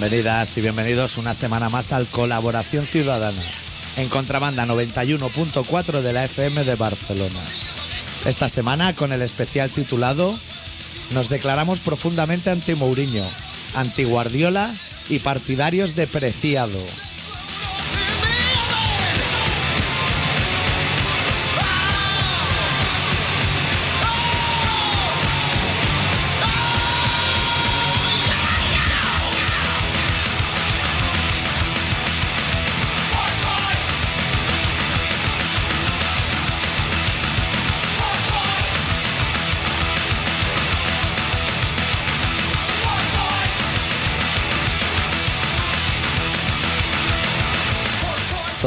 Bienvenidas y bienvenidos una semana más al Colaboración Ciudadana en Contrabanda 91.4 de la FM de Barcelona. Esta semana con el especial titulado Nos declaramos profundamente anti Mourinho, anti Guardiola y partidarios de Preciado.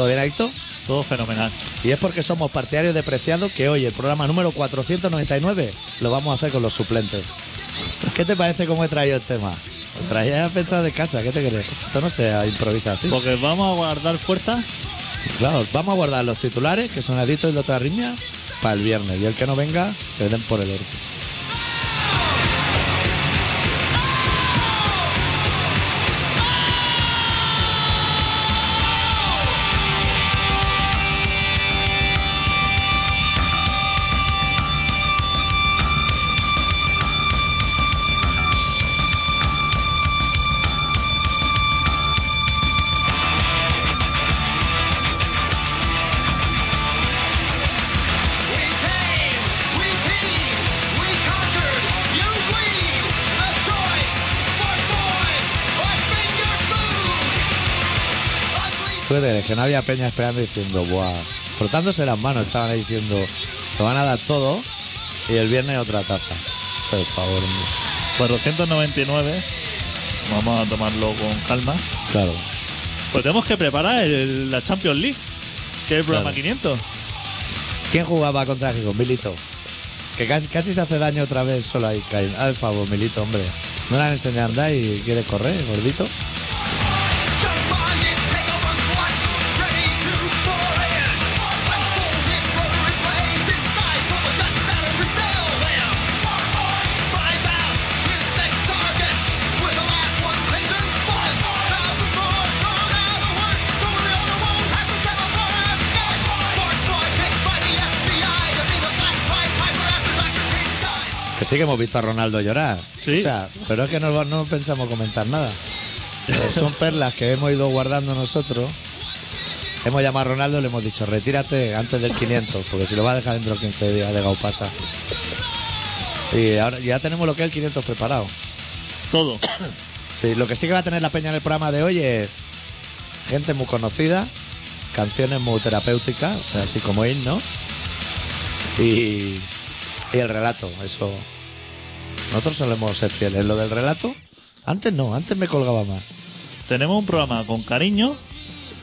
¿Todo bien? Todo fenomenal. Y es porque somos partidarios de Preciado que hoy el programa número 499 lo vamos a hacer con los suplentes. ¿Qué te parece cómo he traído el tema? Lo traía pensado de casa, ¿qué te crees? Esto no se improvisa así. Porque vamos a guardar fuerza. Claro, vamos a guardar los titulares, que son Adicto y de otra riña, para el viernes. Y el que no venga, que den por el orto. Que no había peña esperando diciendo, buah, frotándose las manos, estaban ahí diciendo, te van a dar todo y el viernes otra taza. Por favor, hombre. 499. Vamos a tomarlo con calma. Claro. Pues tenemos que preparar el- la Champions League, que es el programa Claro. 500. ¿Quién jugaba contra Gijón? Milito. Que casi, casi se hace daño otra vez solo ahí. Caín. El favor, Milito, hombre. No le han enseñado a andar y quiere correr, gordito. Sí que hemos visto a Ronaldo llorar. Sí. O sea, pero es que no, no pensamos comentar nada. Eh, son perlas que hemos ido guardando nosotros. Hemos llamado a Ronaldo y le hemos dicho, retírate antes del 500, porque si lo va a dejar dentro de 15 días de Gaupasa. Y ahora ya tenemos lo que es el 500 preparado. Todo. Sí, lo que sí que va a tener la peña en el programa de hoy es gente muy conocida, canciones muy terapéuticas, o sea, así como himno, y, y el relato, eso. Nosotros solemos ser fieles. Lo del relato, antes no, antes me colgaba más. Tenemos un programa con cariño,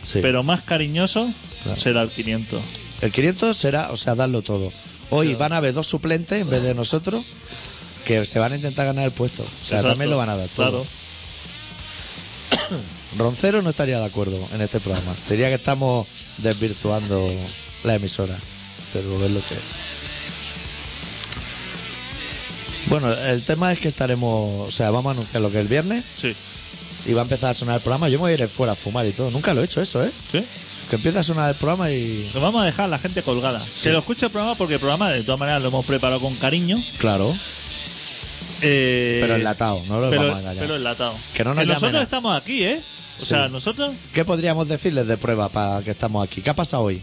Sí. pero más cariñoso Claro. será el 500. El 500 será, o sea, darlo todo. Hoy van a haber dos suplentes en vez de nosotros que se van a intentar ganar el puesto. O sea, Exacto. también lo van a dar todo. Claro. Roncero no estaría de acuerdo en este programa. Diría que estamos desvirtuando la emisora. Pero es lo que. Bueno, el tema es que estaremos. O sea, vamos a anunciar lo que es el viernes Sí. y va a empezar a sonar el programa. Yo me voy a ir fuera a fumar y todo. Nunca lo he hecho eso, ¿eh? ¿Sí? Que empieza a sonar el programa y. Nos vamos a dejar a la gente colgada. Que lo escuche el programa porque el programa de todas maneras lo hemos preparado con cariño. Claro, Eh, pero enlatado, no lo pero, vamos a engañar. pero enlatado. Que no nos nosotros llamen a- estamos aquí, ¿eh? O Sí. sea, nosotros ¿Qué podríamos decirles de prueba para que estamos aquí? ¿Qué ha pasado hoy?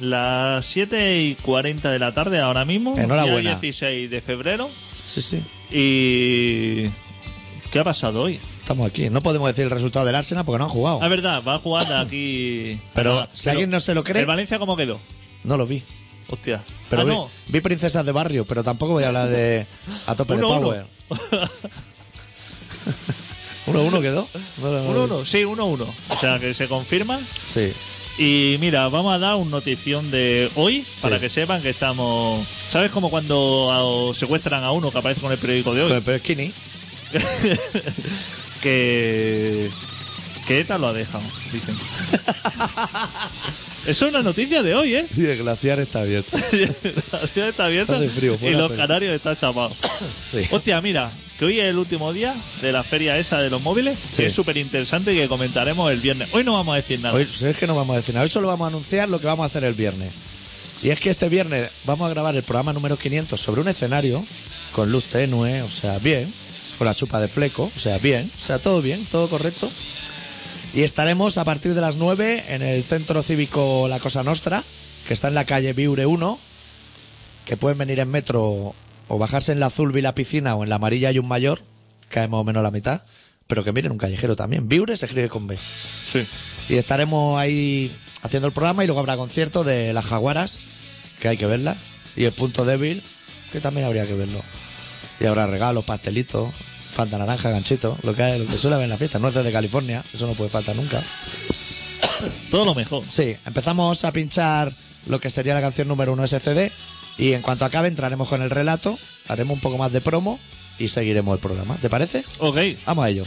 las 7 y 40 de la tarde ahora mismo. Enhorabuena. día 16 de febrero. Sí, sí. Y... ¿Qué ha pasado hoy? Estamos aquí. No podemos decir el resultado del Arsenal porque no han jugado. Ah, verdad, va a jugar aquí... Pero Nada, si alguien no se lo cree- ¿El Valencia cómo quedó? No lo vi. Hostia. Pero ah, vi, no. vi princesas de barrio, pero tampoco voy a hablar de a tope Uno, de power. ¿Uno uno quedó? No, no, no. 1-1, sí, 1-1. O sea, que se confirma. Sí. Y mira, vamos a dar un notición de hoy para que sepan que estamos. ¿Sabes como cuando secuestran a uno que aparece con el periódico de hoy? Pero, pero Skinny. que. Que ETA lo ha dejado, dicen. Eso es una noticia de hoy, ¿eh? Y el glaciar está abierto. La ciudad está abierta Hace frío y los pero- canarios están chapados. Sí. Hostia, mira, que hoy es el último día de la feria esa de los móviles, Sí. que es súper interesante y que comentaremos el viernes. Hoy no vamos a decir nada. Hoy si es que no vamos a decir nada. Hoy solo vamos a anunciar lo que vamos a hacer el viernes. Y es que este viernes vamos a grabar el programa número 500 sobre un escenario con luz tenue, o sea, bien, con la chupa de fleco, o sea, bien, o sea, todo bien, todo correcto. Y estaremos a partir de las 9 en el centro cívico La Cosa Nostra, que está en la calle Viure 1, que pueden venir en metro o bajarse en la azul vi la piscina o en la amarilla hay un mayor, que es más o menos la mitad, pero que miren un callejero también. Viure se escribe con B. Sí. Y estaremos ahí haciendo el programa y luego habrá concierto de las jaguaras, que hay que verla. Y el punto débil, que también habría que verlo. Y habrá regalos, pastelitos, fanta naranja, ganchito, lo que, hay- lo que suele haber en la fiesta. No es de California, eso no puede faltar nunca. Todo lo mejor. Sí, empezamos a pinchar lo que sería la canción número uno SCD. Y en cuanto acabe entraremos con el relato, haremos un poco más de promo y seguiremos el programa. ¿Te parece? Ok. Vamos a ello.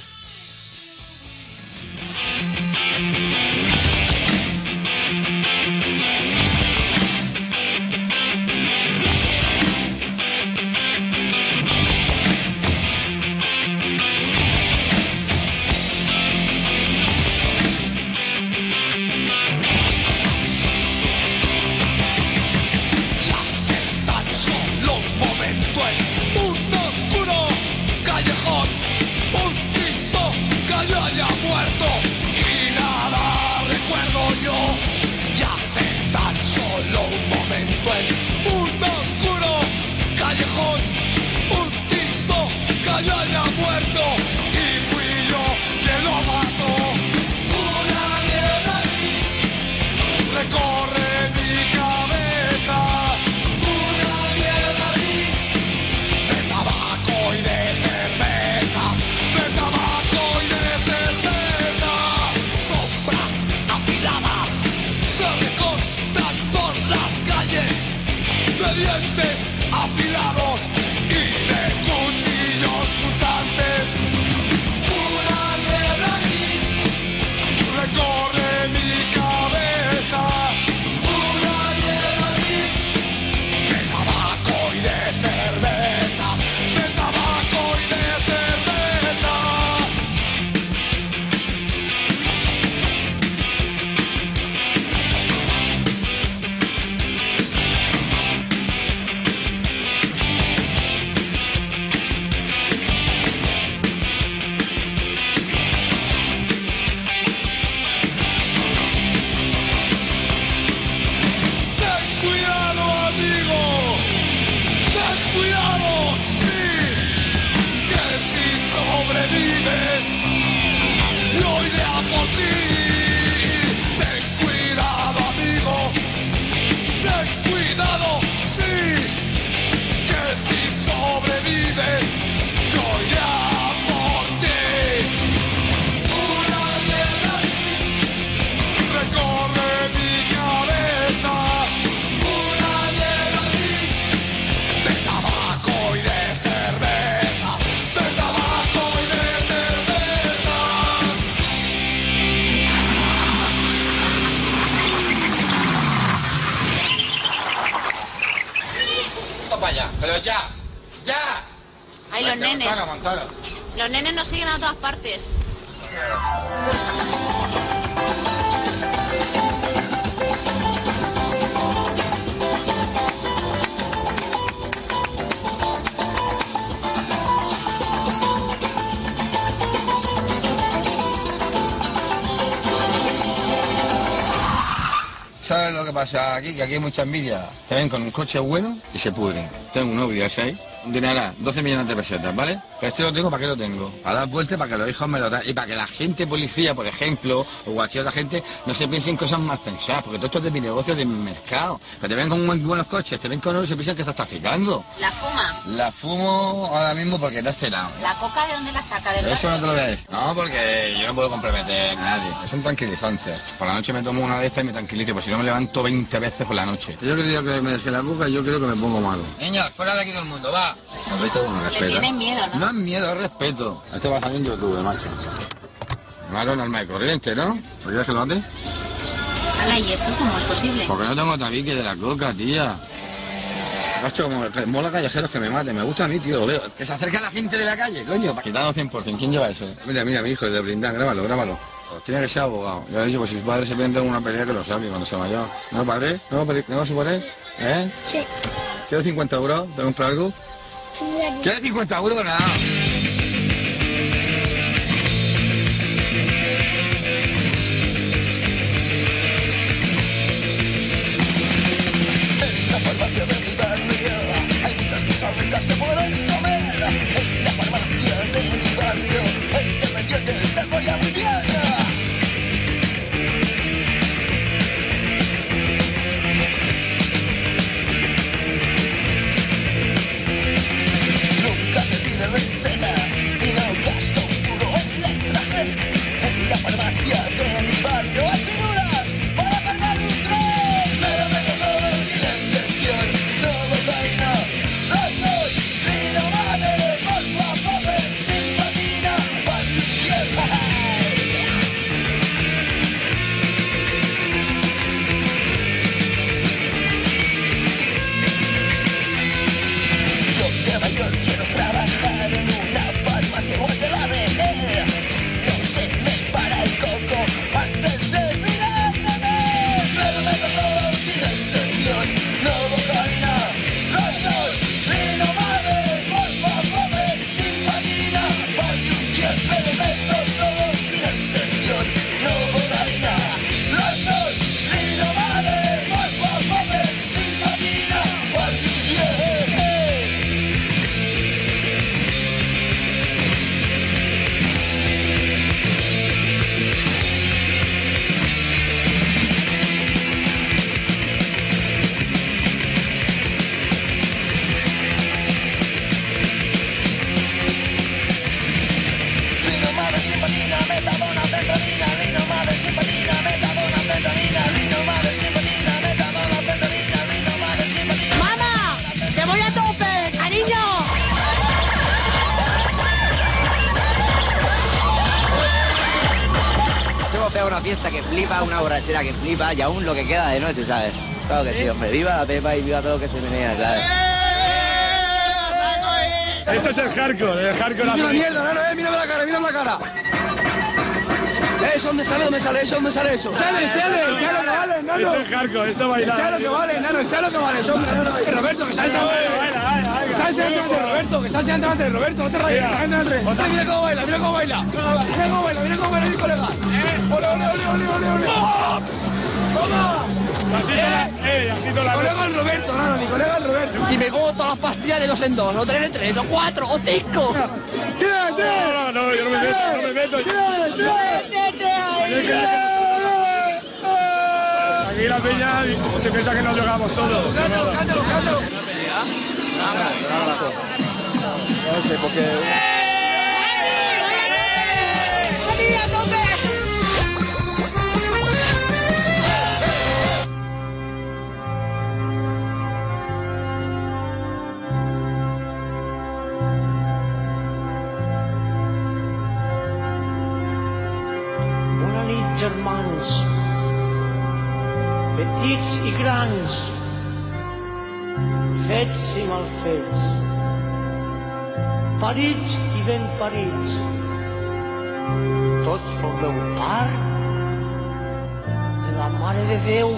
Nenes. Los nenes nos siguen a todas partes. ¿Sabes lo que pasa aquí? Que aquí hay mucha envidia. Te ven con un coche bueno y se pudren. Tengo un novio un dineral, 12 millones de pesetas, ¿vale? Pero este lo tengo, ¿para qué lo tengo? Para dar vueltas para que los hijos me lo dan. Y para que la gente policía, por ejemplo, o cualquier otra gente, no se piense en cosas más pensadas. Porque todo esto es de mi negocio, de mi mercado. Que te ven con muy buenos coches, te ven con oro y se piensan que estás traficando. La fuma. La fumo ahora mismo porque no he cenado. ¿La coca de dónde la saca? ¿Del Eso no te lo voy a decir. No, porque yo no puedo comprometer a nadie. Es un tranquilizante. Por la noche me tomo una de estas y me tranquilizo, pues si no me levanto 20 veces por la noche. Yo quería que me dejé la boca y yo creo que me pongo malo. Niños, fuera de aquí todo el mundo, va. Le tienen miedo, ¿no? No es miedo, es respeto. Este va a salir en YouTube, macho. Malo normal y corriente, ¿no? ¿Quieres que lo mate? Ala, ¿y eso cómo es posible? Porque no tengo tabique de la coca, tía. Que mola callejeros que me maten. Me gusta a mí, tío, lo veo. Que se acerca la gente de la calle, coño. Quitado 100%. ¿Quién lleva eso? Mira, mira, mi hijo, el de Blindán. Grábalo, grábalo. Pues tiene que ser abogado. Ya le he dicho, pues si sus padres se meten en una pelea que lo sabe cuando sea mayor. ¿No, padre? ¿No, padre? ¿No, su padre? ¿Eh? Sí. ¿Quieres 50 euros? ¿Te comprar algo? ¿Quieres 50 euros? Nada. la farmacia de mi barrio hay muchas cosas ricas que puedes comer. En la farmacia de mi barrio mayor noche, ¿sabes? Claro que sí, hombre. Viva la Pepa y viva todo lo que se menea, ¿sabes? Esto es el hardcore, el hardcore. Es una mierda, no, no, eh, mírame la cara, mírame la cara. Eh, ¿eso dónde sale? ¿Dónde sale eso? ¿Dónde sale eso? Sale, sale, sale lo que vale, no, Esto es hardcore, esto baila. Sale lo que vale, nano, sale lo que vale, hombre, no. Eh, Roberto, que sale esa Que sale ese delante de Roberto, que sale ese delante de Roberto, no te rayes, que sale delante de Mira, mira cómo baila, mira cómo baila. Mira cómo baila, mira cómo baila mi colega. Ole, ole, ole, ole, ole, ole. ¡Toma! Así toda la- eh, así toda la Colega el Roberto, mi colega el Roberto. Y me como todas las pastillas de dos en dos, o tres en tres, o cuatro, o cinco. ¡Tira, No, no, no, yo no me meto, no me meto. Aquí la peña se piensa que nos jugamos todos. Cántalo, cántalo, cántalo. No sé, porque... germans, petits i grans, fets i malfets, parits i ben parits, tots formeu part de la Mare de Déu.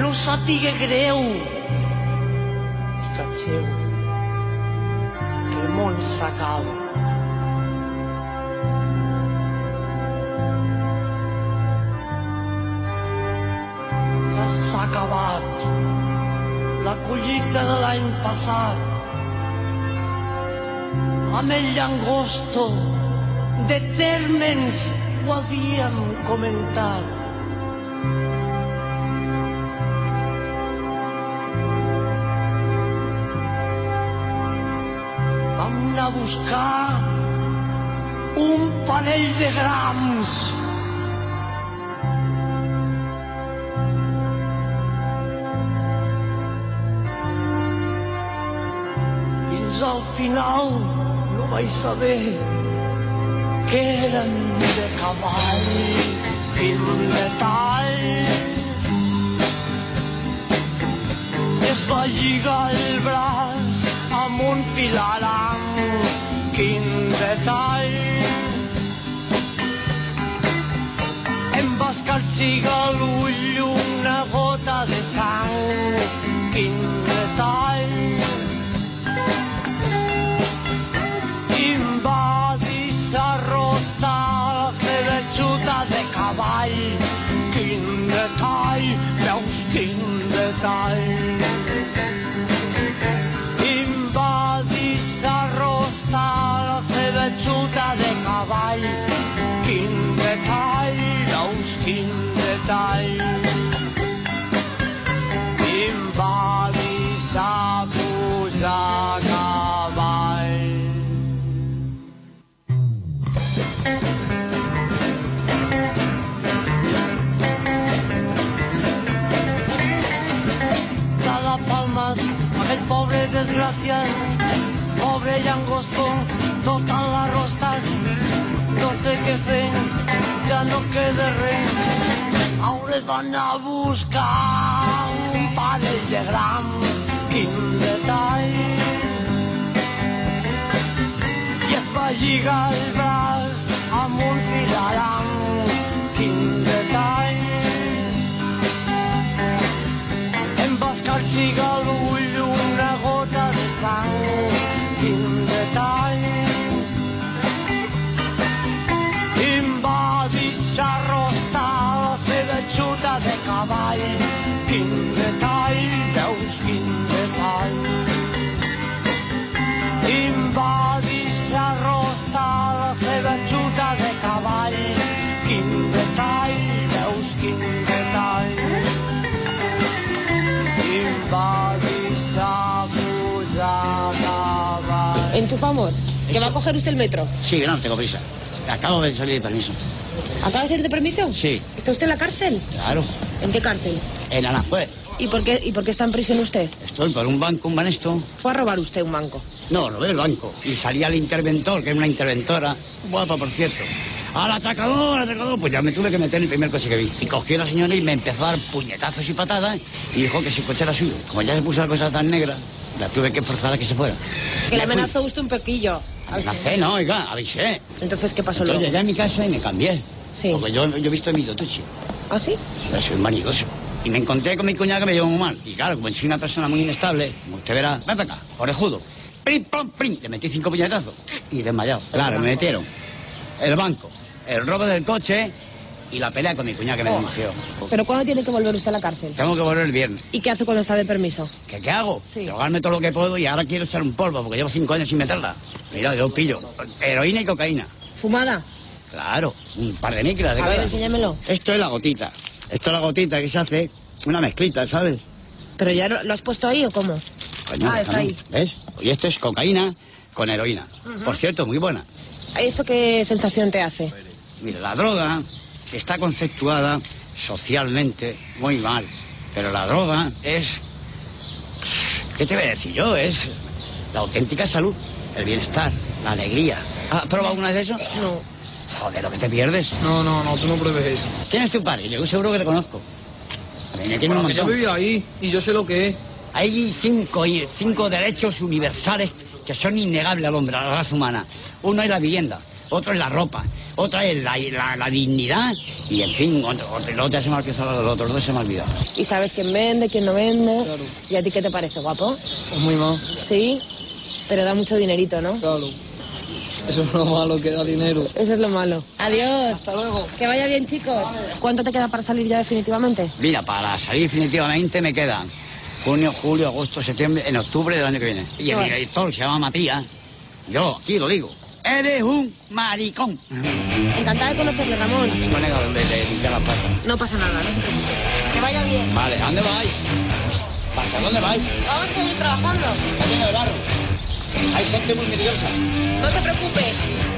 No sàpiga greu, cacheu, que el món s'acaba. Collita de l'any passat. Amb el llagosto de tèrmens ho havíem comentat. Vam anar a buscar un panell de grams final no vaig saber que eren de cavall fil de tall es va lligar el braç amb un filaram. Quin detall! Em va escarxigar l'ull una gota de sang. Quin detall! Pobre desgraciat pobre llangostó total arrostat no sé què fer ja no queda res hauré d'anar a buscar un parell de gram quin detall i es va lligar el braç amb un filaram Enchufamos. ¿Que va a coger usted el metro? Sí, no, tengo prisa. Acabo de salir de permiso. ¿Acaba de salir de permiso? Sí, ¿Está usted en la cárcel? claro. ¿En qué cárcel? En Aranjuez. ¿Y por qué, y por qué está en prisión usted? Estoy por un banco, un banesto. Fue a robar usted un banco. No, robé el banco. Y salía el interventor, que es una interventora. Guapa, por cierto. Al atracador, al atracador. Pues ya me tuve que meter en el primer coche que vi. Y cogió a la señora y me empezó a dar puñetazos y patadas. Y dijo que si coche era suyo. Como ya se puso la cosa tan negra, la tuve que forzar a que se fuera. Que le amenazó usted un. Amenacé, no, oiga, avisé. Entonces, ¿qué pasó Entonces luego? llegué a mi casa y me cambié. Sí. Porque yo, yo he visto mi Tucci. ¿Ah, sí? Pero soy un vanidoso. Y me encontré con mi cuñada que me llevó muy mal. Y claro, como soy una persona muy inestable, como usted verá, ven para acá, orejudo. Prim, pom, prim. Le metí cinco puñetazos y desmayado. Claro, me metieron el banco, el robo del coche y la pelea con mi cuñada que me denunció. ¿Pero cuándo tiene que volver usted a la cárcel? Tengo que volver el viernes. ¿Y qué hace cuando está de permiso? ¿Qué, qué hago? Drogarme todo lo que puedo y ahora quiero echar un polvo porque llevo cinco años sin meterla. Mira, yo pillo heroína y cocaína. ¿Fumada? Claro, un par de micras de A ver, enséñamelo. Esto es la gotita. Esto es la gotita que se hace una mezclita, ¿sabes? ¿Pero ya lo, has puesto ahí o cómo? Coño, ah, está ahí. ¿Ves? Y esto es cocaína con heroína. Por cierto, muy buena. ¿Eso qué sensación te hace? Mira, la droga está conceptuada socialmente muy mal. Pero la droga es... ¿Qué te voy a decir yo? Es la auténtica salud, el bienestar, la alegría. ¿Has probado alguna vez eso? No. Joder, lo que te pierdes. No, no, no, tú no pruebes eso. ¿Quién es tu padre? Yo seguro que te conozco. A mí me quiere un Bueno, que yo vivía ahí y yo sé lo que es. Hay cinco, cinco derechos universales que son innegables al hombre, a la raza humana. Uno es la vivienda, otro es la ropa, otra es la, la- la dignidad y, en fin, el otro se me ha olvidado, los otros dos se me ha olvidado. ¿Y sabes quién vende, quién no vende? ¿Y a ti qué te parece, guapo? Es muy mal. Sí, pero da mucho dinerito, ¿no? Claro. Eso es lo malo que da dinero. Eso es lo malo. Adiós. Hasta luego. Que vaya bien, chicos. ¿Cuánto te queda para salir ya definitivamente? Mira, para salir definitivamente me quedan junio, julio, agosto, septiembre, en octubre del año que viene. Y el director se llama Matías. Yo, aquí lo digo. Eres un maricón. Encantada de conocerle, Ramón. Colega, donde te limpiar las patas. No pasa nada, no se preocupe. Que vaya bien. Vale, ¿a dónde vais? ¿Hacia dónde vais? Vamos a seguir trabajando. Está lleno de barro. Hay gente muy nerviosa. No se preocupe.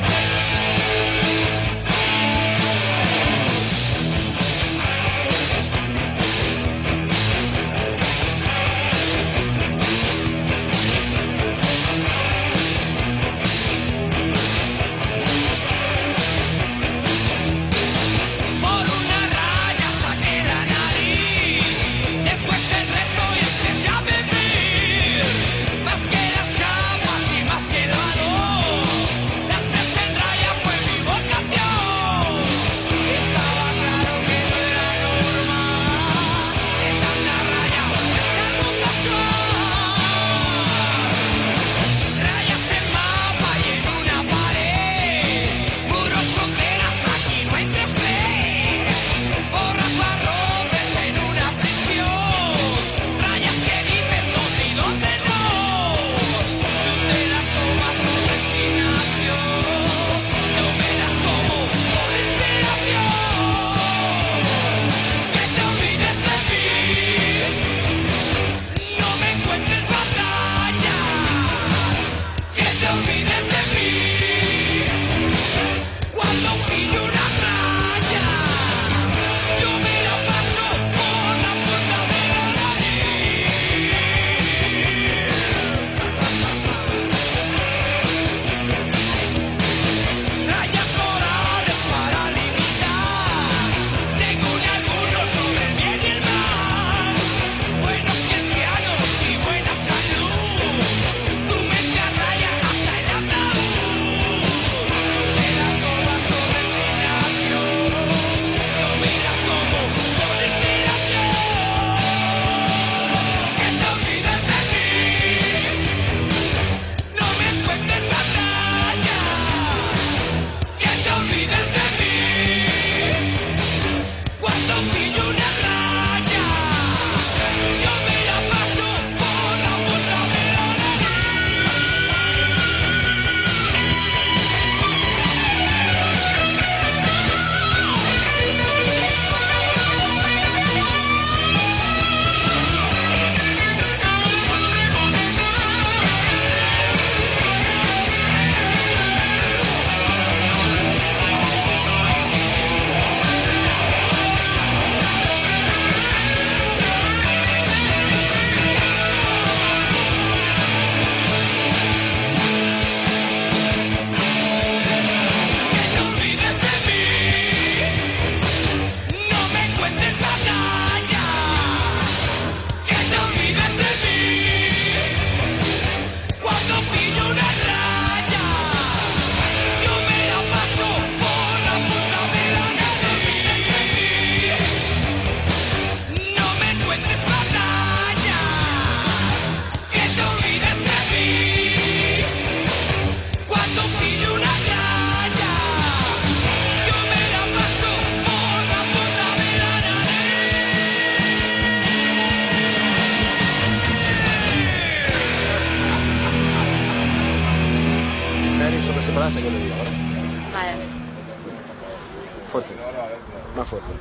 Fuerte.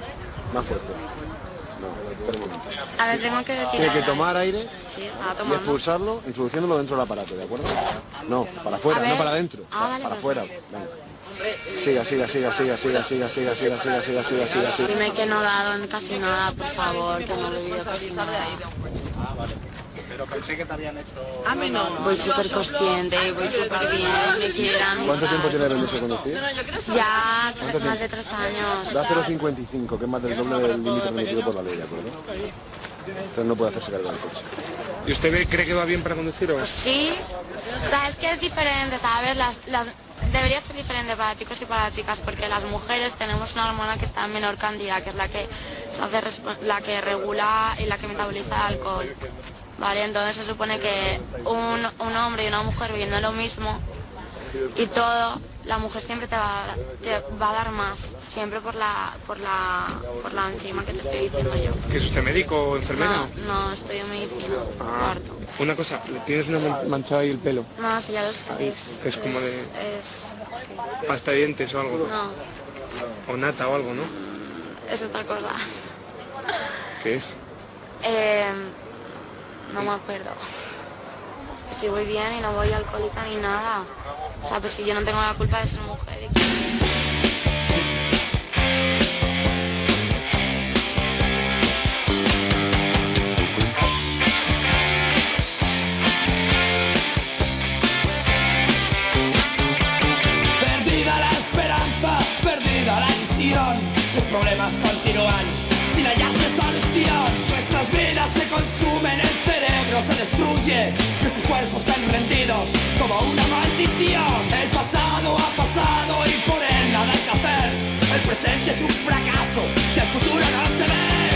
Más fuerte. No, espera un momento. A ver, tengo que decir. Tiene que tomar aire Sí, y expulsarlo, introduciéndolo dentro del aparato, ¿de acuerdo? No, para afuera, no para adentro. Ah, vale, para afuera. Venga. Siga, siga, siga, siga, siga, siga, siga, siga, siga, siga, siga, siga, siga. Dime que no he dado casi nada, por favor, que no he bebido casi nada. Pensé que te habían hecho... A mí no. Voy súper consciente, voy súper bien, me quieran. ¿Cuánto tiempo tiene de permiso de conducir? Ya ¿Cuánto más tiempo? de tres años. Da 0,55, que es más del doble del límite permitido por la ley, ¿de acuerdo? Entonces no puede hacerse cargo del coche. ¿Y usted ve- cree que va bien para conducir o Pues sí, o sea, es que es diferente, ¿sabes? Las, las, debería ser diferente para chicos y para chicas, porque las mujeres tenemos una hormona que está en menor cantidad, que es la que, se hace la que regula y la que metaboliza el alcohol. ¿Vale? Entonces se supone que un, un hombre y una mujer viviendo lo mismo y todo, la mujer siempre te va, a dar- te va a dar más, siempre por la, por la, por la enzima que te estoy diciendo yo. que es usted médico o enfermera? No, no, estoy en medicina, cuarto. Una cosa, tienes una man- manchada ahí el pelo, No, eso ya lo sabéis. que es como de Es, pasta de dientes o algo, no, o nata o algo, ¿no? es otra cosa. ¿Qué es? Eh, no me acuerdo. Si voy bien y no voy alcohólica ni nada. O sea, pues si yo no tengo la culpa de ser mujer. Perdida la esperanza, perdida la ilusión. Los problemas continúan sin hallarse solución. Nuestras vidas se consumen, el se destruye. Nuestros cuerpos caen rendidos como una maldición. El pasado ha pasado y por él nada hay que hacer. El presente es un fracaso y el futuro no se ve.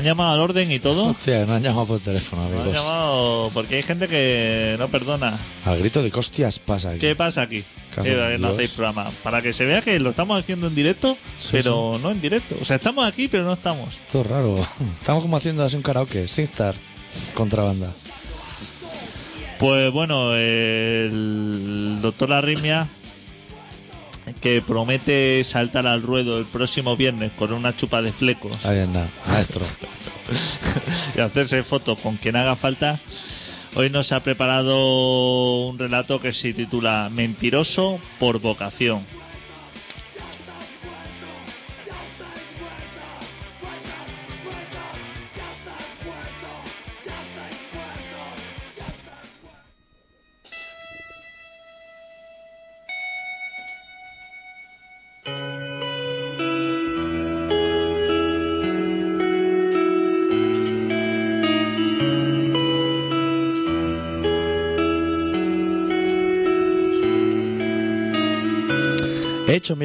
Han llamado al orden y todo. Hostia, nos han llamado por teléfono, han llamado porque hay gente que no perdona. Al grito de costias pasa aquí. ¿Qué pasa aquí? Que no Dios. hacéis programa. Para que se vea que lo estamos haciendo en directo, pero no en directo. O sea, estamos aquí, pero no estamos. Esto es raro. Estamos como haciendo así un karaoke, sin estar contrabanda. Pues bueno, el doctor Arrimia, que promete saltar al ruedo el próximo viernes con una chupa de flecos Ahí anda, maestro. y hacerse fotos con quien haga falta, hoy nos ha preparado un relato que se titula Mentiroso por vocación.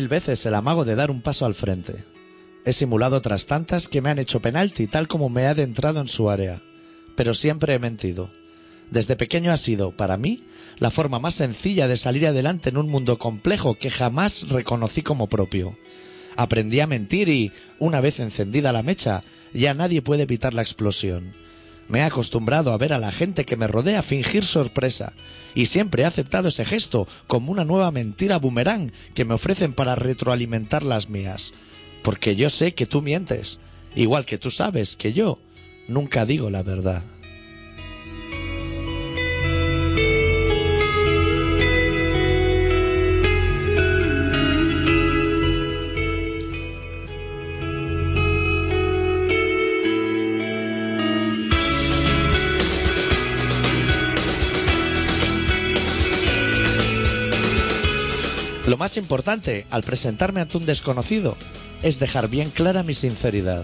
Veces el amago de dar un paso al frente. He simulado otras tantas que me han hecho penalti tal como me he adentrado en su área. Pero siempre he mentido. Desde pequeño ha sido, para mí, la forma más sencilla de salir adelante en un mundo complejo que jamás reconocí como propio. Aprendí a mentir y, una vez encendida la mecha, ya nadie puede evitar la explosión. Me he acostumbrado a ver a la gente que me rodea fingir sorpresa y siempre he aceptado ese gesto como una nueva mentira boomerang que me ofrecen para retroalimentar las mías. Porque yo sé que tú mientes, igual que tú sabes que yo nunca digo la verdad. Lo más importante al presentarme ante un desconocido es dejar bien clara mi sinceridad.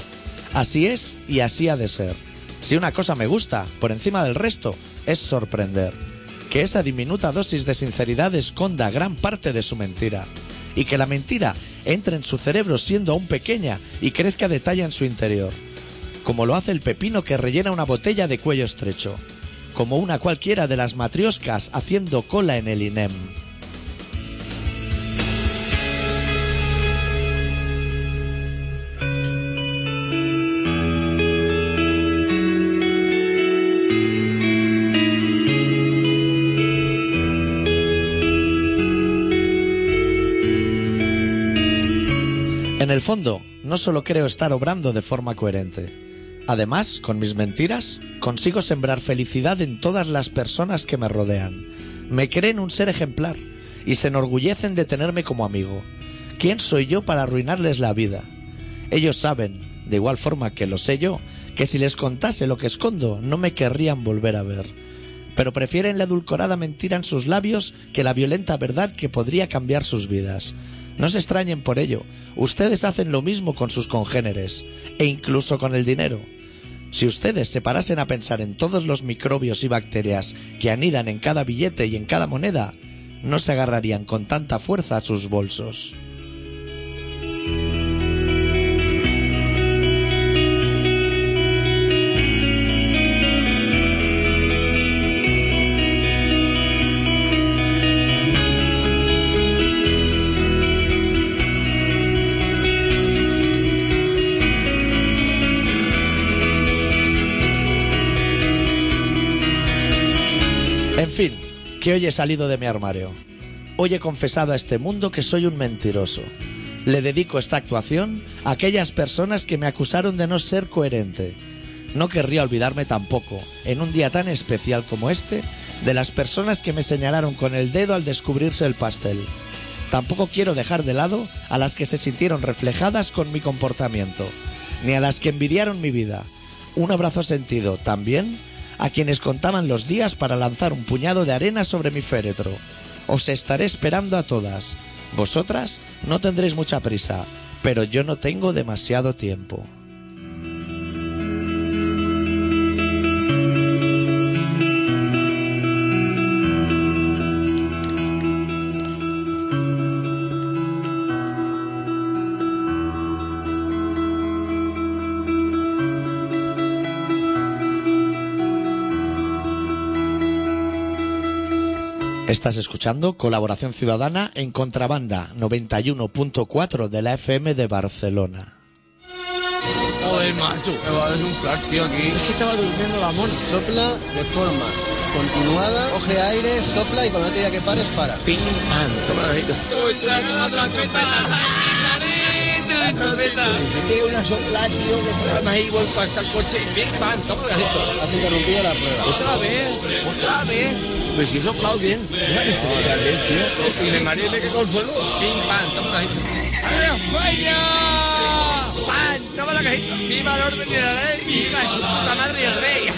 Así es y así ha de ser. Si una cosa me gusta, por encima del resto, es sorprender. Que esa diminuta dosis de sinceridad esconda gran parte de su mentira. Y que la mentira entre en su cerebro siendo aún pequeña y crezca de talla en su interior. Como lo hace el pepino que rellena una botella de cuello estrecho. Como una cualquiera de las matrioscas haciendo cola en el INEM. El fondo, no solo creo estar obrando de forma coherente. Además, con mis mentiras, consigo sembrar felicidad en todas las personas que me rodean. Me creen un ser ejemplar y se enorgullecen de tenerme como amigo. ¿Quién soy yo para arruinarles la vida? Ellos saben, de igual forma que lo sé yo, que si les contase lo que escondo, no me querrían volver a ver. Pero prefieren la edulcorada mentira en sus labios que la violenta verdad que podría cambiar sus vidas. No se extrañen por ello. Ustedes hacen lo mismo con sus congéneres e incluso con el dinero. Si ustedes se parasen a pensar en todos los microbios y bacterias que anidan en cada billete y en cada moneda, no se agarrarían con tanta fuerza a sus bolsos. Que hoy he salido de mi armario. Hoy he confesado a este mundo que soy un mentiroso. Le dedico esta actuación a aquellas personas que me acusaron de no ser coherente. No querría olvidarme tampoco, en un día tan especial como este, de las personas que me señalaron con el dedo al descubrirse el pastel. Tampoco quiero dejar de lado a las que se sintieron reflejadas con mi comportamiento, ni a las que envidiaron mi vida. Un abrazo sentido también a quienes contaban los días para lanzar un puñado de arena sobre mi féretro. Os estaré esperando a todas. Vosotras no tendréis mucha prisa, pero yo no tengo demasiado tiempo. Estás escuchando Colaboración Ciudadana en Contrabanda 91.4 de la FM de Barcelona. Joder, macho. Me va a dar un flash, tío, aquí. Es que estaba durmiendo la mona. Sopla de forma continuada, coge aire, sopla y cuando te diga que pares, para. Pim, pam. Toma la hijita. Tiene una. Has. Otra vez, otra vez. Pues si he soplado bien. Y me mareé que consuelo. Pam, toma la hijita. ¡Vaya! ¡Pam! Toma la cajita. ¡Viva el orden y la! ¡Viva su puta madre el rey!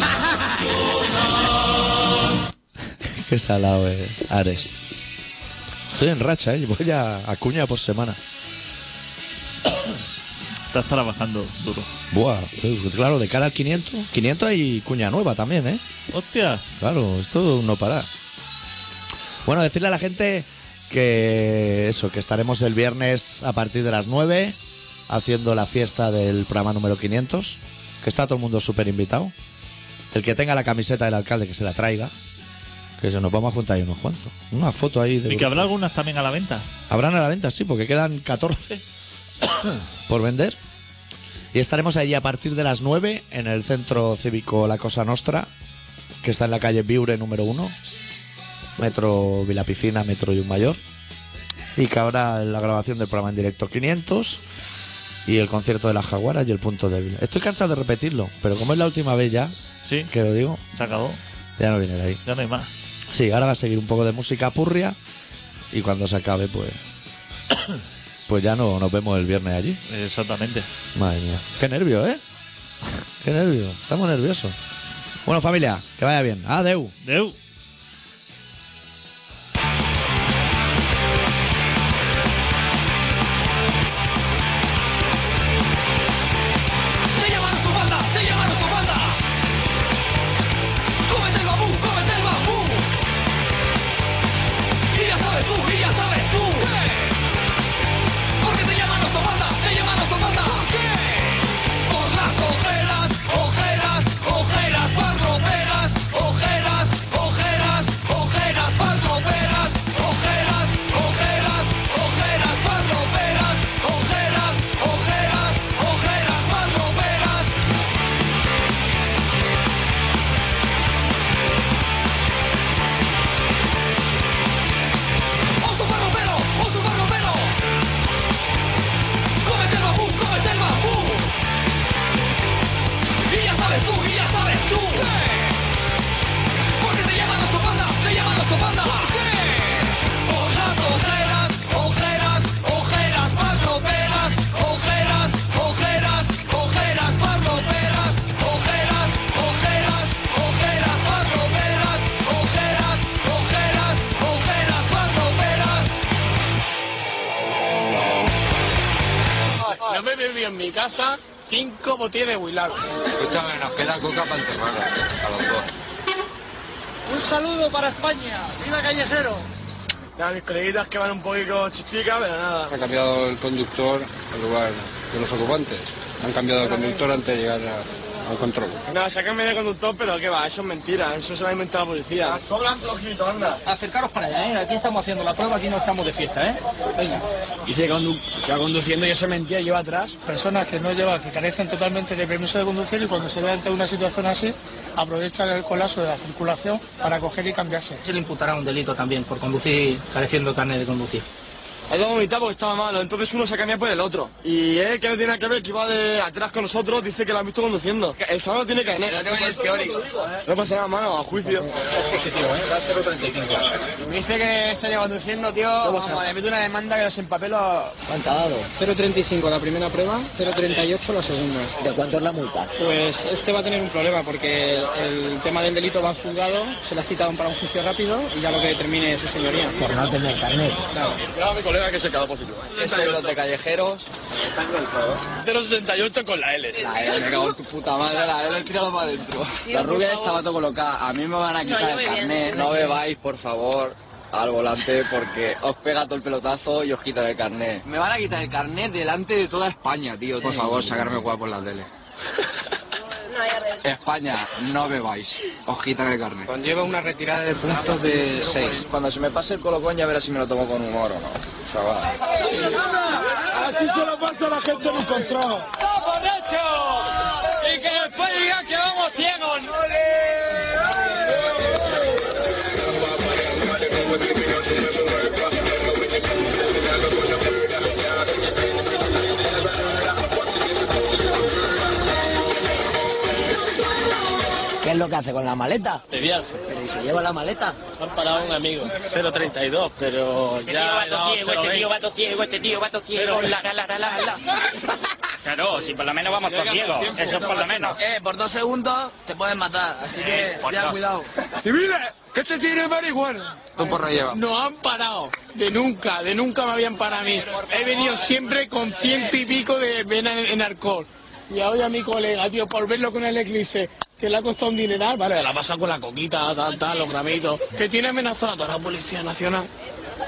Qué salado es, Ares. Estoy en racha, ¿eh? Voy a, a por semana. Estás trabajando duro. Buah, claro, de cara al 500. 500 hay cuña nueva también, ¿eh? Hostia. Claro, esto no para. Bueno, decirle a la gente que eso, que estaremos el viernes a partir de las 9 haciendo la fiesta del programa número 500, que está todo el mundo súper invitado. El que tenga la camiseta del alcalde que se la traiga, que se nos vamos a juntar ahí unos cuantos. Una foto ahí de Y que habrá algunas también a la venta. Habrán a la venta, sí, porque quedan 14 por vender. Y estaremos allí a partir de las 9 en el centro cívico La Cosa Nostra, que está en la calle Biure número 1, metro Vilapicina, metro Mayor. Y que habrá la grabación del programa en directo 500 y el concierto de las jaguaras y el punto débil. Estoy cansado de repetirlo, pero como es la última vez ya Sí. que lo digo, Se acabó. ya no viene de ahí. Ya no hay más. Sí, ahora va a seguir un poco de música purria y cuando se acabe, pues. Pues ya no nos vemos el viernes allí. Exactamente. Madre mía. Qué nervio, ¿eh? Qué nervio. Estamos nerviosos. Bueno, familia, que vaya bien. Adeu. Deu. Botellas de Willard. Escúchame, nos queda coca para. A los dos. Un saludo para España. ¡Viva Callejero! Nada, mis coleguitas que van un poquito chispica, pero nada. Ha cambiado el conductor en lugar de los ocupantes. Han cambiado el conductor antes de llegar a- al control. Nada, sáquenme de conductor, pero qué va, eso es mentira, eso se lo ha inventado la policía. Sobran flojito, anda. Acercaros para allá, ¿eh? Aquí estamos haciendo la prueba, aquí no estamos de fiesta, ¿eh? Venga. Dice que, condu- que va conduciendo y eso es mentira, lleva atrás. Personas que no llevan, que carecen totalmente de permiso de conducir y cuando se ve ante una situación así, aprovechan el colapso de la circulación para coger y cambiarse. Se le imputará un delito también por conducir careciendo de carnet de conducir. Ha ido a vomitar porque estaba malo, entonces uno se cambia por el otro. Y él, que no tiene nada que ver, que iba de atrás con nosotros, dice que lo han visto conduciendo. El tiene que No tengo ni el teórico. No pasa nada, mano, a juicio. Es positivo, ¿eh? Da 0,35. Me dice que se lleva conduciendo, tío. Vamos, le meto una demanda que los empapelo. ¿Cuánto ha dado? 0,35 la primera prueba, 0,38 la segunda. ¿De cuánto es la multa? Pues este va a tener un problema porque el tema del delito va en juzgado, se le ha citado para un juicio rápido y ya lo que determine su señoría. Por no tener carnet. A mi colega que se quedó positivo. Ese los de callejeros. 0,68 con la L. La L, me cago en tu puta madre, la L he tirado para adentro. La rubia estaba todo colocada. A mí me van a quitar el carnet. No bebáis, por favor, al volante porque os pega todo el pelotazo y os quitan el carnet. Me van a quitar el carnet delante de toda España, tío. Por favor, sacarme guapo en la tele. España, no bebáis. Os quitan el carnet. Conlleva una retirada de puntos de 6. Cuando se me pase el colocón ya verás si me lo tomo con humor o no. Chaval. Así se lo pasa a la gente en un control. Y que después digan que vamos ciegos. ¿Qué lo que hace con la maleta? De viaje. ¿Pero y se lleva la maleta? Han parado un amigo. 0,32, pero ya he dado 0,20. vato ciego, este tío, vato ciego. La, la, la, la, la. Claro, si por lo menos vamos todos ciegos, eso por lo menos. Eh, por dos segundos te pueden matar, así que por ya dos. cuidado. Civiles, que te tiene marihuana. Un porro lleva. No han parado, de nunca, de nunca me habían parado a mí. He venido siempre con ciento y pico de vena en, en alcohol. Y ahora a mi colega, tío, por verlo con el eclipse, que le ha costado un dineral, vale, la pasa con la coquita, tal, tal, los gramitos, que tiene amenazado a toda la Policía Nacional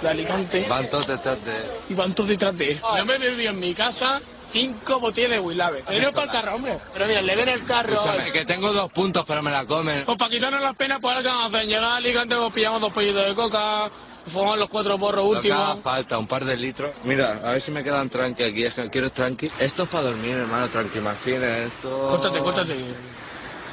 de Alicante Van todos detrás de... y van todos detrás de él. Yo me bebí en mi casa cinco botellas de Willave. Pero para el carro, hombre. Pero mira, le ven el carro. Escúchame, que tengo dos puntos, pero me la comen. Pues para quitarnos las penas, pues ahora que vamos a hacer, llegar a Alicante, pues pillamos dos pollitos de coca, fumamos los cuatro porros últimos. falta, un par de litros. Mira, a ver si me quedan tranqui aquí, es que quiero tranqui. Esto es para dormir, hermano, tranqui, esto... Córtate, córtate.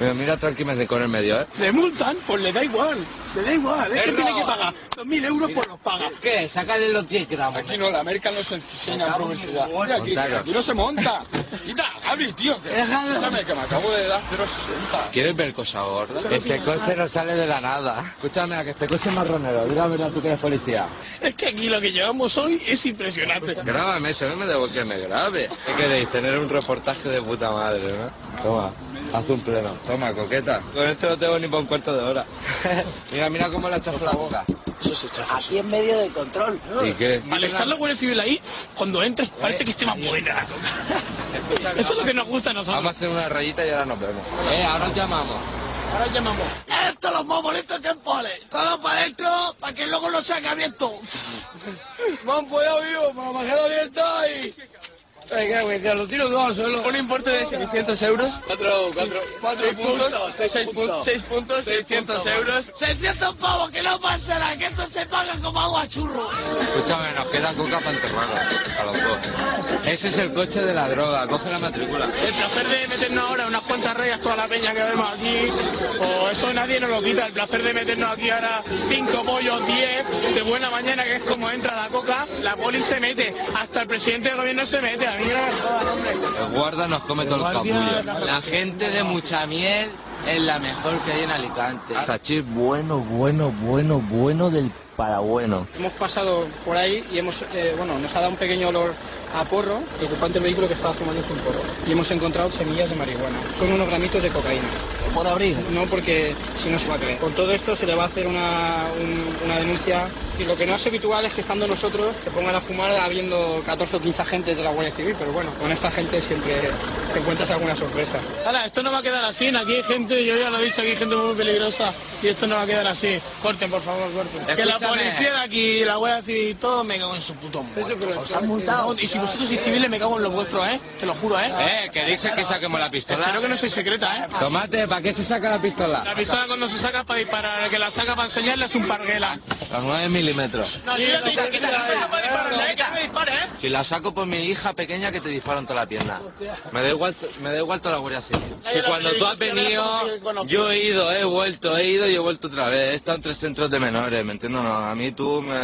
Mira, mira tranqui, me con el medio, ¿eh? Le multan, pues le da igual. Le da igual. Es que tiene que pagar. Dos mil euros pues los paga. ¿Qué? Sácale los 10 gramos. Aquí no, la América no se enseña en publicidad. Mira aquí, aquí no se monta. Quita, Gaby, tío. que- Escúchame, que me acabo de dar 0,60. ¿Quieres ver cosa gorda? Ese coche no sale de la nada. Escúchame, a que este coche es marronero. La verdad, tú que eres policía. Es que aquí lo que llevamos hoy es impresionante. Grábame, se me de que me grabe. ¿Qué queréis? Tener un reportaje de puta madre, ¿no? Toma, haz un pleno. Toma, coqueta. Con esto no tengo ni por un cuarto de hora. mira, mira cómo le echas la boca. Eso se echa. Aquí en medio del control. ¿Y qué? Al estar la Guardia Civil ahí, cuando entres parece que esté más buena la coca. Eso es lo que nos gusta a nosotros. Vamos a hacer una rayita y ahora nos vemos. Eh, ahora os llamamos. Ahora llamamos. Esto es lo más bonito que es pole. Todo para adentro, para que luego lo saque abierto. Me han follado vivo, me lo bajé la abierta y... Ay, qué güey, que lo tiro todo al suelo. Un importe de 600 euros. Cuatro, cuatro, cuatro puntos, seis, puntos, seis puntos, 600 euros. 600 pavos, que no pasa nada, que esto se paga como agua churro. Escúchame, nos queda coca para enterrarlo. A los dos. Ese es el coche de la droga. Coge la matrícula. El placer de meternos ahora unas cuantas rayas toda la peña que vemos aquí, o eso nadie nos lo quita. El placer de meternos aquí ahora cinco pollos, diez, de buena mañana, que es como entra la coca, la poli se mete, hasta el presidente del gobierno se mete, a mí El guarda nos come todo el capullo. La gente de mucha miel es la mejor que hay en Alicante. Cachis bueno, bueno, bueno, bueno del para bueno. Hemos pasado por ahí y hemos, eh, bueno, nos ha dado un pequeño olor a porro, el ocupante del vehículo que estaba fumándose un porro. Y hemos encontrado semillas de marihuana. Son unos gramitos de cocaína. ¿Puede abrir? No, porque si no se va a creer. Con todo esto se le va a hacer una, un- una denuncia. Y lo que no es habitual es que estando nosotros se pongan a fumar habiendo 14 o 15 agentes de la Guardia Civil, pero bueno, con esta gente siempre te encuentras alguna sorpresa. Hala, esto no va a quedar así, aquí hay gente, yo ya lo he dicho, aquí hay gente muy peligrosa y esto no va a quedar así. Corten, por favor, corten. Que la Escúchame. policía de aquí, la Guardia Civil todo, me cago en su puto muerto. Os han multado. Y si vosotros sois civiles, me cago en los vuestros, ¿eh? Te lo juro, ¿eh? Eh, que dice que saquemos la pistola. Espero que no soy secreta, ¿eh? Tomate, ¿para qué se saca la pistola? La pistola cuando se saca para disparar, el que la saca para enseñarle es un parguela. A 9 milímetros. No, yo ya te he dicho que la saca para dispararle, ¿eh? Que me dispare, ¿eh? Si la saco por mi hija pequeña que te disparan toda la pierna. Me da igual, me da igual toda la Guardia Civil. Si cuando tú has venido, yo he ido, he vuelto, he ido y he vuelto otra vez. He estado en tres centros de menores, ¿me entiendes? No, a mí tú me...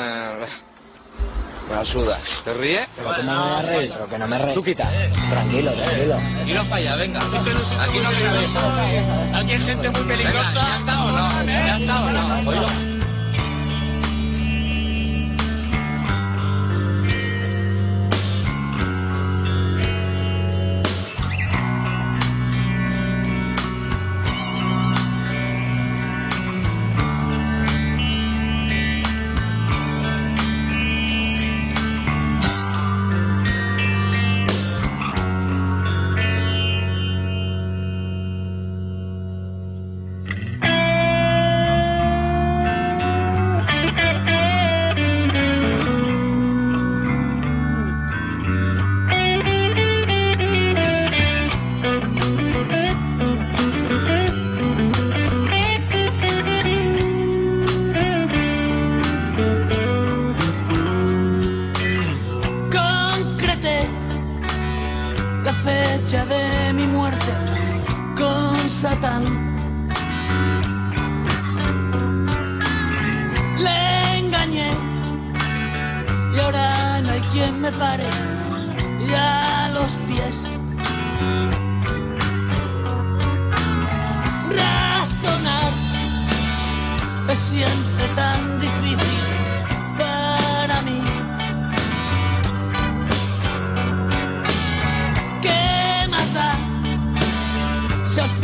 Me la sudas. ¿Te ríes? Pero que no me reír, pero que no me reír. Tú quita. Tranquilo, tranquilo. Iros para allá, venga. Aquí no eso. Aquí hay gente muy peligrosa. ¿Ya está o no? ¿Ya está o no?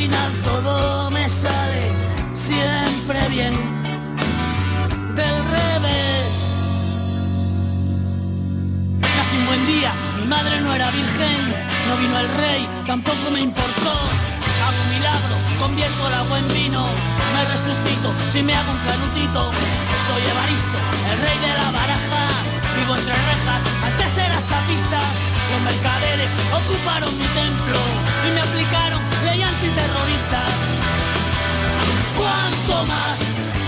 Final todo me sale siempre bien. Del revés. Nací un buen día, mi madre no era virgen, no vino el rey, tampoco me importó. Hago milagros, convierto el agua en vino, me resucito si me hago un canutito. Soy Evaristo, el rey de la baraja, vivo entre rejas, antes era chapista. Los mercaderes ocuparon mi templo y me aplicaron ley antiterrorista. ¿Cuánto más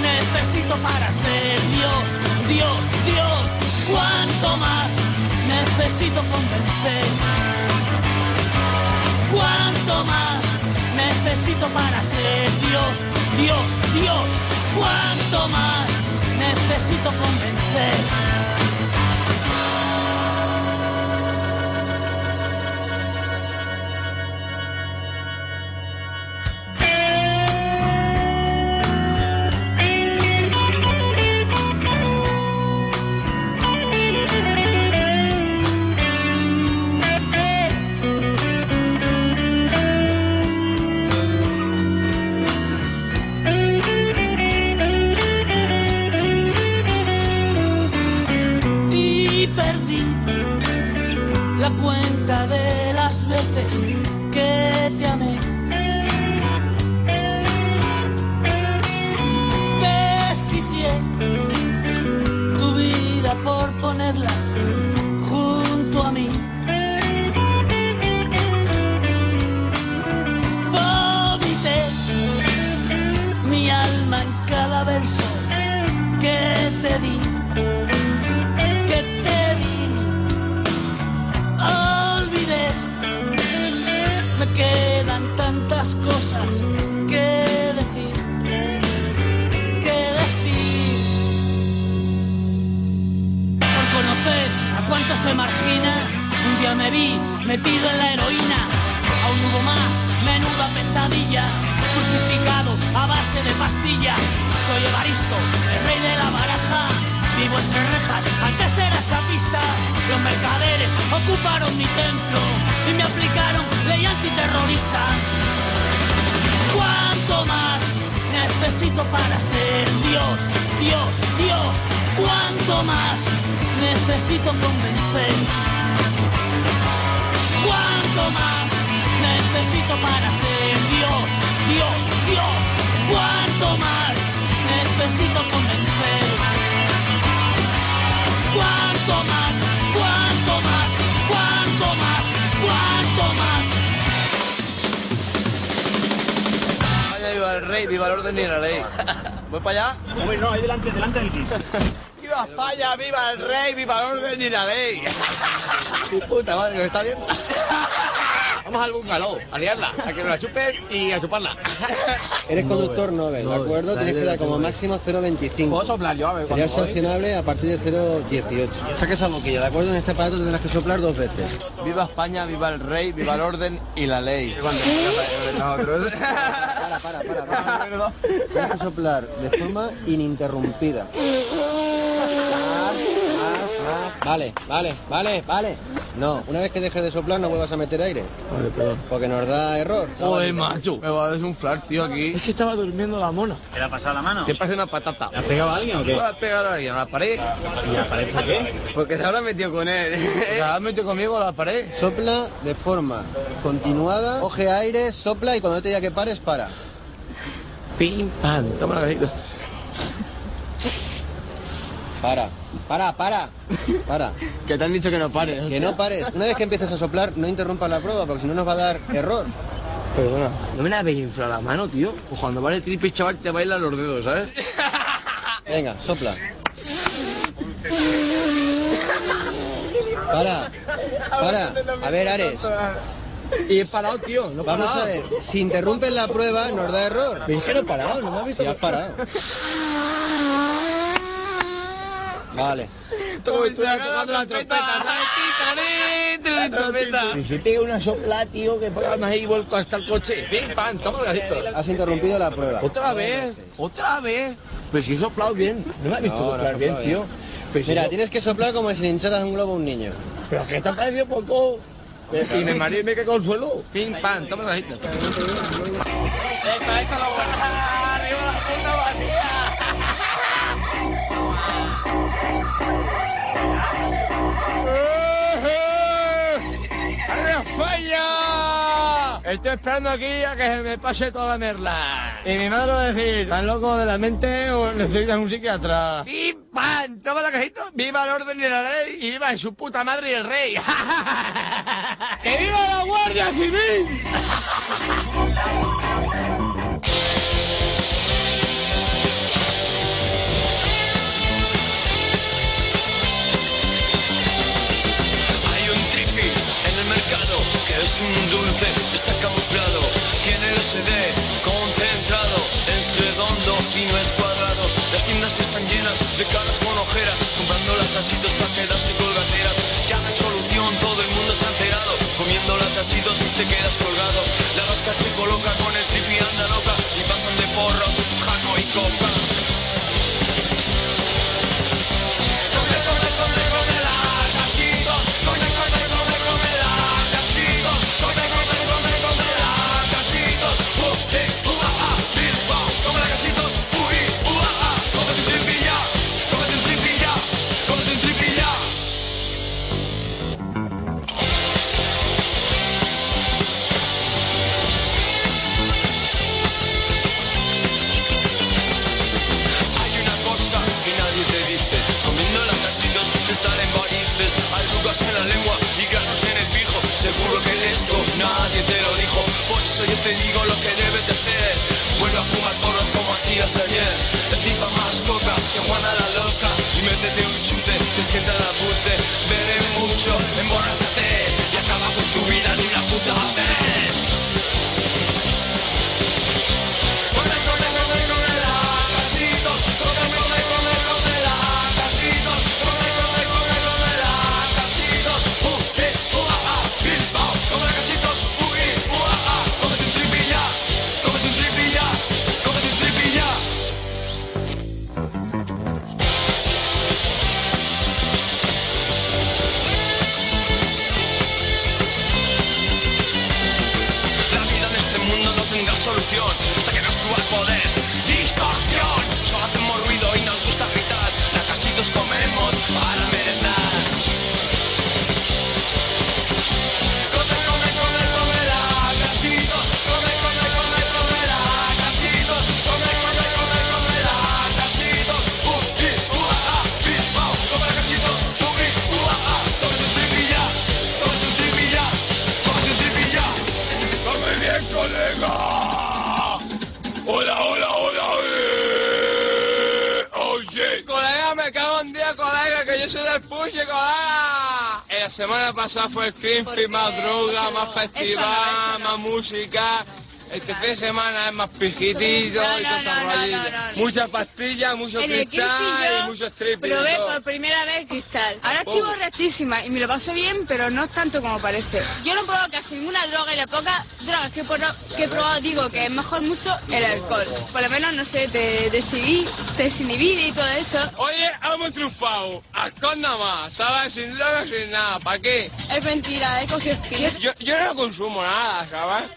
necesito para ser Dios? Dios, Dios, ¿cuánto más necesito convencer? ¿Cuánto más necesito para ser Dios? Dios, Dios, ¿cuánto más necesito convencer? Puta madre que me está viendo! Vamos al bungalow, a liarla, a que nos la chupen y a chuparla. Eres conductor Nobel, ¿de acuerdo? Tienes que dar como máximo 0,25. ¿Puedo soplar yo? A ver, Sería sancionable a partir de 0,18. Saques esa boquilla, ¿de acuerdo? En este aparato tendrás que soplar dos veces. Viva España, viva el rey, viva el orden y la ley. Tienes que soplar de forma ininterrumpida. Vale, vale, vale, vale. No, una vez que dejes de soplar no vuelvas a meter aire. Vale, perdón. Porque nos da error. Joder, macho, me va a desunflar, tío, aquí. Es que estaba durmiendo la mona. ¿Qué le ha pasado la mano? Te pasa una patata. ¿Le ha pegado a alguien o qué? ¿Le ha pegado a alguien? ¿A la pared? ¿Y la pared por qué? Porque se habrá metido con él. ¿Se habrá metido conmigo a la pared? Sopla de forma continuada, coge aire, sopla y cuando te diga que pares, para. Pim, pam, toma la cajita. Para, para, para, para. Que te han dicho que no pares. Que no pares. Una vez que empieces a soplar, no interrumpas la prueba, porque si no nos va a dar error. Perdona, no me la habéis inflado la mano, tío. Pues cuando vale triple, chaval, te bailan los dedos, ¿sabes? Venga, sopla. Para, para. A ver, Ares. Y he parado, tío. No he Vamos parado. a ver, si interrumpes la prueba, nos da error. Es que no he parado, no me has visto. Si has parado. Vale. Si estuviera tocando la trompeta, ¿sabes? trompeta. Y si pega una sopla, tío, que ponga más ahí y vuelco hasta el coche. Pim, pam, toma el gasito. Has interrumpido la prueba. Otra vez, otra vez. Pero si he soplado bien. No me has visto soplar bien, tío. Mira, tienes que soplar como si le hincharas un globo a un niño. Pero que te ha parecido poco. Y mi marido me que consuelo. Pim, pam, toma el gasito. Esta, esta la buena. Arriba la puta vacía. Estoy esperando aquí a que se me pase toda la merla. Y mi madre va a decir, ¿estás loco de la mente o necesitas un psiquiatra? ¡Pim, pam! Toma la cajita. ¡Viva el orden y la ley! ¡Y viva su puta madre y el rey! ¡Que viva la Guardia Civil! Es un dulce, está camuflado. Tiene el SD concentrado, es redondo y no es cuadrado. Las tiendas están llenas de caras con ojeras, comprando latasitos para quedarse colgateras. Ya no hay solución, todo el mundo se ha enterado. Comiendo latasitos te quedas colgado. La vasca se coloca con el tripi anda loca y pasan de porros, jano y coca. En la lengua y en el pijo. Seguro que esto nadie te lo dijo. Por eso yo te digo lo que debes de hacer. Vuelve a fumar porros como hacías ayer. Esnifa más coca que Juana la loca. Y métete un chute que sienta la bute Bebe mucho, emborráchate La semana pasada fue el más droga, más festival, más música. Este fin de semana es más pijitito No, y no. Muchas pastillas, mucho En cristal y muchos triples. Probé por primera vez cristal. Ahora estoy borrachísima y me lo paso bien, pero no es tanto como parece. Yo no he probado casi ninguna droga y las pocas drogas que he, que he probado digo que es mejor mucho el alcohol. Por lo menos, no sé, te desinhibí, te desinhibide y todo eso. Oye, hemos triunfado. Alcohol nada más, ¿sabes? Sin drogas, sin nada. ¿Para qué? Es mentira, he cogido. Yo, yo no consumo nada, ¿sabes?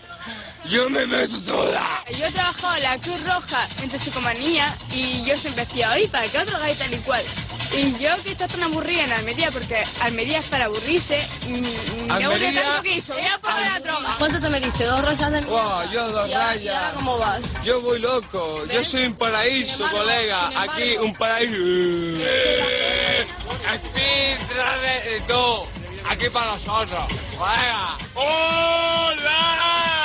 Yo me meto toda. Yo he trabajado en la Cruz Roja en toxicomanía y yo siempre decía, oye, ¿para qué otro y tal y cual? Y yo que está tan aburrida en Almería, porque Almería es para aburrirse, mm, me aburre tanto que hizo, voy a probar la droga. ¿Cuánto te metiste? ¿Dos rosas de Wow, yo dos ¿Y ahora- rayas. y ahora cómo vas? Yo voy loco. Yo soy un paraíso, embargo- colega. Aquí un paraíso. Eh, Aquí trae de todo. Aquí para nosotros. Colega. ¡Hola!